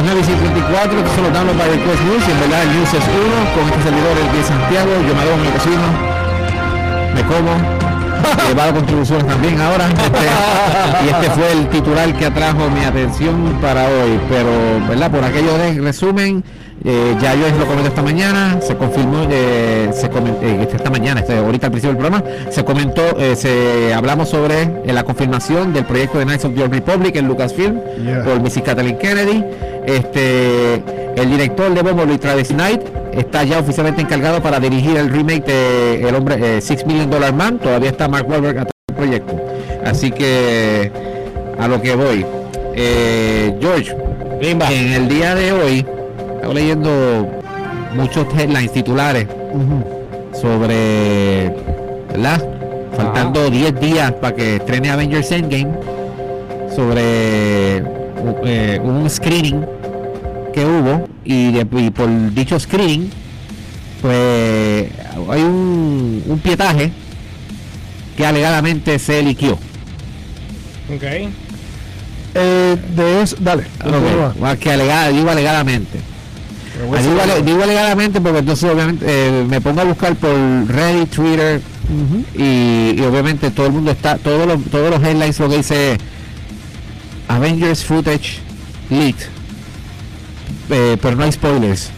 las 9 y 54, estos son los downloads by Request News, y en verdad el News es uno, con este servidor el de Santiago, yo me hago mi cocino, me como, llevado contribuciones también ahora, este, y este fue el titular que atrajo mi atención para hoy, pero, ¿verdad? Por aquello de resumen, eh, ya yo lo comenté esta mañana, se confirmó, eh, se comentó, eh, esta mañana, este, ahorita al principio del programa, se comentó, eh, se hablamos sobre la confirmación del proyecto de Knights of the Old Republic en Lucasfilm Yeah. por Mrs. Kathleen Kennedy. Este, el director de Bumblebee, Travis Knight, está ya oficialmente encargado para dirigir el remake de El Hombre eh, Six Million Dollar Man. Todavía está Mark Wahlberg atrás del proyecto. Así que a lo que voy. Eh, George, en el día de hoy, estaba leyendo muchos headlines titulares sobre, ¿verdad? Faltando 10 días para que estrene Avengers Endgame, sobre eh, un screening que hubo y, de- y por dicho screening, pues hay un, un pietaje que alegadamente se liquió. Ok. Eh, de eso, dale. continúa. Ok, Que alegada, digo alegadamente. Digo, hacer- ale- digo alegadamente porque entonces obviamente eh, me pongo a buscar por Reddit, Twitter y obviamente todo el mundo está, todos los, todos los headlines lo que dice Avengers footage leaked, eh, pero no hay spoilers.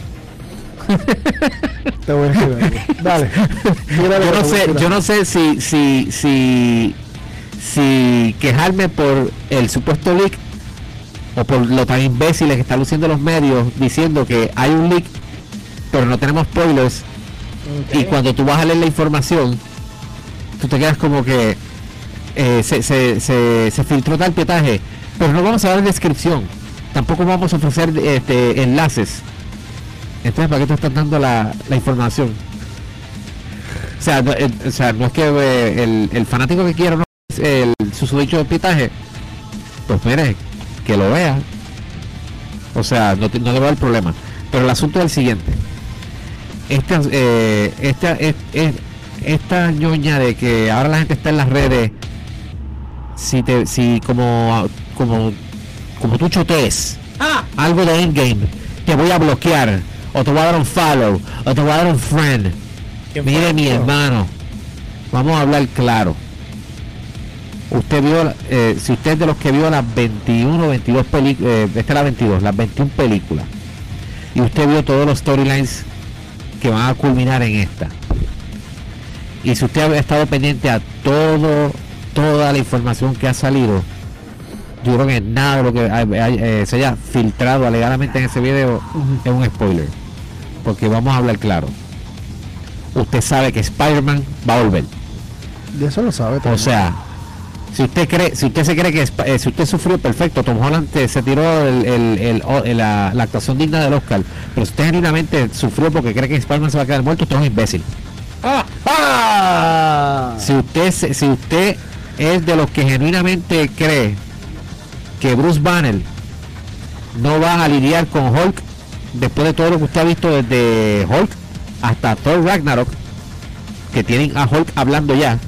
Dale. Yo no sé, yo no sé si, si, si, si quejarme por el supuesto leak o por lo tan imbéciles que están luciendo los medios diciendo que hay un leak, pero no tenemos spoilers. Y cuando tú vas a leer la información, tú te quedas como que eh, se, se, se, se filtró tal pietaje, pero no vamos a dar descripción. Tampoco vamos a ofrecer este, enlaces. Entonces, ¿para qué tú estás dando la, la información? O sea, no, eh, o sea, no es que eh, el, el fanático que quiera no el susodicho de pietaje, pues mire, que lo vea. O sea, no, te- no le va el problema. Pero el asunto es el siguiente esta, eh, esta, es- es- esta ñoña de que ahora la gente está en las redes, si te, si como, como, como tú chotees Ah, algo de endgame, te voy a bloquear, o te voy a dar un follow, o te voy a dar un friend. ¿quién Mire mi hermano, vamos a hablar claro. Usted vio, eh, si usted es de los que vio las 21, 22 películas, esta es la 22, las 21 películas, y usted vio todos los storylines que van a culminar en esta, y si usted ha estado pendiente a todo, toda la información que ha salido, yo creo que nada de lo que hay- hay- eh, se haya filtrado alegadamente en ese video es un spoiler, porque vamos a hablar claro. Usted sabe que Spider-Man va a volver. De eso lo sabe. O también. sea, si usted cree, si usted se cree que eh, si usted sufrió perfecto, Tom Holland te- se tiró el- el- o- la, la actuación digna del Oscar, pero si usted genuinamente sufrió porque cree que Spider-Man se va a quedar muerto, usted es un imbécil. Ah, ¡Ah! Si usted si usted es de los que genuinamente cree que Bruce Banner no va a lidiar con Hulk después de todo lo que usted ha visto desde Hulk hasta Thor Ragnarok, que tienen a Hulk hablando ya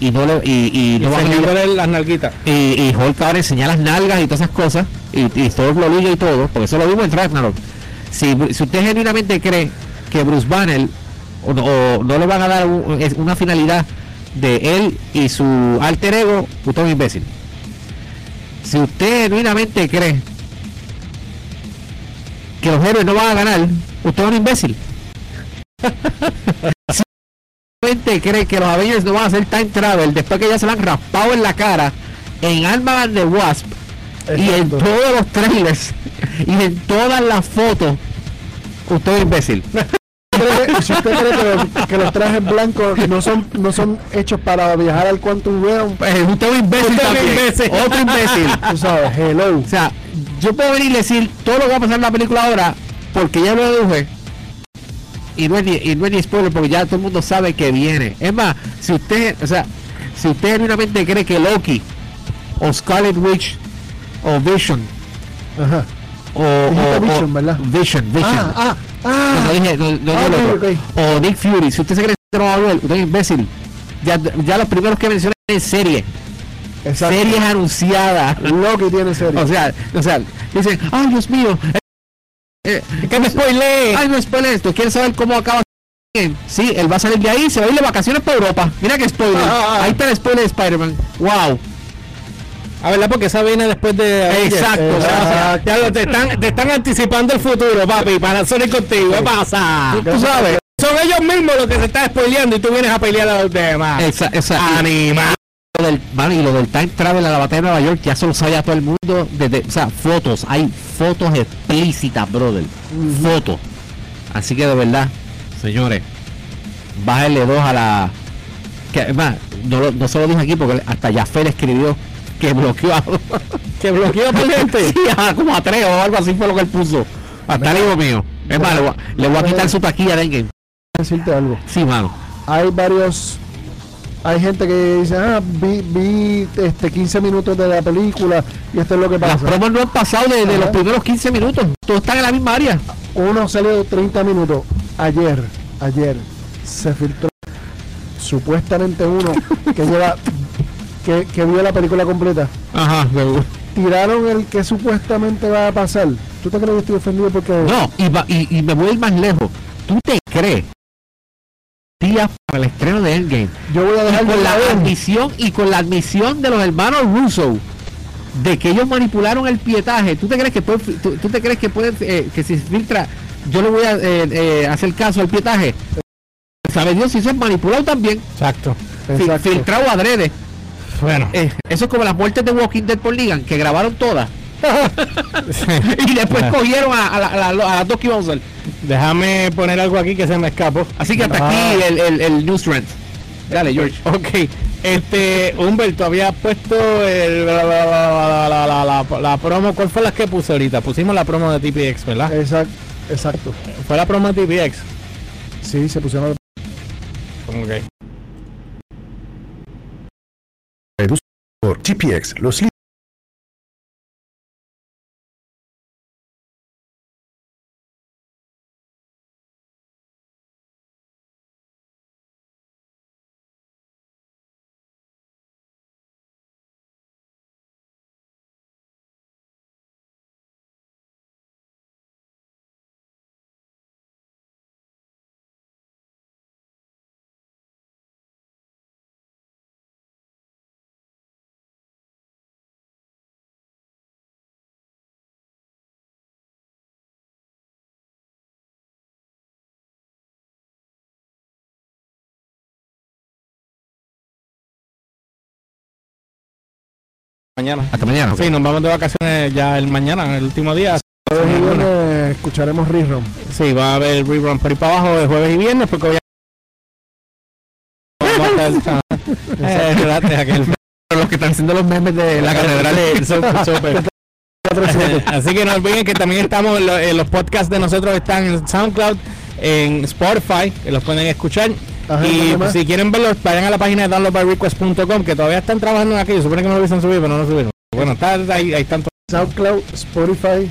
y no le y, y no van a las nalguitas. y, y Hulk ahora enseña las nalgas y todas esas cosas, y, y todo lo y todo, porque eso lo vimos en Ragnarok. Si, si usted genuinamente cree que Bruce Banner o, no- o no le van a dar un- es una finalidad de él y su alter ego, usted es un imbécil. Si usted genuinamente cree que los héroes no van a ganar, usted es un imbécil. si genuinamente cree que los Avengers no van a hacer time travel después que ya se lo han raspado en la cara en Ant-Man the Wasp y en todos los trailers y en todas las fotos, usted es un imbécil. Cree- si usted cree que los, que los trajes blancos no son no son hechos para viajar al Quantum Realm, Pues, usted es un imbécil Usted también. imbécil. Otro imbécil. tú sabes, hello. O sea, yo puedo venir y decir todo lo que va a pasar en la película ahora porque ya lo deduje. Y no, es ni, y no es ni spoiler porque ya todo el mundo sabe que viene. Es más, si usted, o sea, si usted genuinamente cree que Loki o Scarlet Witch o Vision Ajá. o, o- Vision, ¿verdad? Vision, Vision. Ah, ah, ah. no dije, no, no, Ah, no, ok, no, ok. O Nick Fury, si usted se cree que no va a volver, usted es imbécil. Ya, ya los primeros que mencioné en serie. Exacto. Series anunciadas. Loki tiene serie. O sea, o sea, dicen, ay Dios mío, Eh, Que me spoilee. Ay, no spoiler esto. ¿Quieres saber cómo acaba? Sí, él va a salir de ahí se va a ir de vacaciones para Europa. Mira que spoiler. Ah, ah. Ahí está el spoiler de Spider-Man. Wow. A ver, porque esa viene después de. Exacto, exacto. Ya lo, te, están, te están anticipando el futuro, papi. Para Sonic contigo. ¿Qué pasa? Tú sabes. Son ellos mismos los que se están spoileando y tú vienes a pelear a los demás. Anima. lo del, mano, y lo del time travel a la batalla de Nueva York, ya se lo sabía todo el mundo. Desde, o sea, fotos, hay fotos explícitas, brother. Fotos. Así que de verdad, señores, bájenle dos a la. Que, más, no, no se lo dije aquí porque hasta Jafé le escribió que bloqueó a, Que bloqueó por gente. Sí, a- como a tres o algo así fue lo que él puso. Hasta el hijo mío. Es más, le voy, a- le voy a quitar su taquilla de Endgame. decirte algo. Sí, mano. Hay varios. Hay gente que dice, ah, vi, vi este 15 minutos de la película y esto es lo que Las pasa. promos no han pasado de, de los primeros 15 minutos. Todos están en la misma área. Uno salió 30 minutos. Ayer, ayer, se filtró supuestamente uno que lleva, que, que vio la película completa. Ajá, Tiraron el que supuestamente va a pasar. ¿Tú te crees que estoy ofendido porque No, y, va- y, y me voy a ir más lejos. ¿Tú te crees? Día para el estreno de Endgame. yo voy a Y dejar de con la ver? admisión y con la admisión de los hermanos Russo de que ellos manipularon el pietaje. ¿Tú te crees que puede, tú, tú te crees que puede eh, que si se filtra yo le voy a eh, eh, hacer caso al pietaje? ¿Sabe Dios si es manipulado también? Exacto. Exacto. filtrado adrede. Bueno. Eh, eso es como las muertes de Walking Dead por Ligan, que grabaron todas. y después cogieron a, a la- a la- a las dos que iban a usar. Déjame poner algo aquí que se me escapó. Así que hasta Ah. aquí el, el, el news trend. Dale, George. Ok, este, Humberto había puesto el, la, la- la- la- la- la- la promo, ¿cuál fue la que puse ahorita? Pusimos la promo de TPX, ¿verdad? Exacto, exacto. Fue la promo de TPX. Sí, se pusieron Ok. Por GPX, los Mañana. Hasta mañana. Sí, nos vamos de vacaciones ya el mañana, el último día. jueves y viernes, escucharemos rerun. Sí, va a haber rerun por ahí para abajo de jueves y viernes porque voy a... Vamos a estar- Eh, espérate, aquel- los que están haciendo los memes de la catedral de. Así que no olviden que también estamos, en los podcasts de nosotros están en SoundCloud, en Spotify, que los pueden escuchar. Ajá, y ¿dónde más? si quieren verlos, vayan a la página de downloadbyrequest.com, que todavía están trabajando en aquello. Supone que no lo hubiesen subido, pero no lo subieron. Bueno, está ahí, ahí están. SoundCloud, Spotify,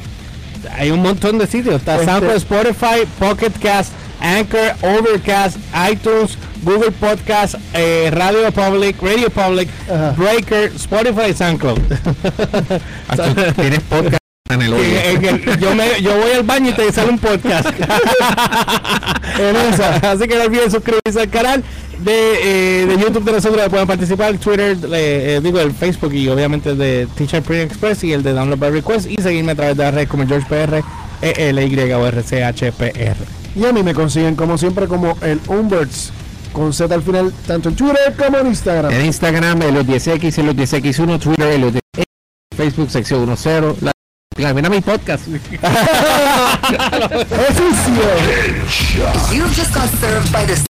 Hay un montón de sitios. Está Este- SoundCloud, Spotify, Pocket Cast, Anchor, Overcast, iTunes, Google Podcast, eh, Radio Public, Radio Public, Ajá. Breaker, Spotify SoundCloud. Tienes podcast en el hoyo. Yo, me, yo voy al baño y te sale un podcast. en esa. Así que no olviden suscribirse al canal de, eh, de YouTube de nosotros. Pueden participar, Twitter, eh, eh, digo el Facebook y obviamente de Teacher Print Express y el de Download by Request. Y seguirme a través de las redes como George PR, E L Y o R C H P R. Y a mí me consiguen como siempre como el Umberts con Z al final, tanto en Twitter como en Instagram. En Instagram, los 10X, los 10X1, Twitter, los 10X, Facebook, sección 10. La, mira, mira mi podcast. You just got served by the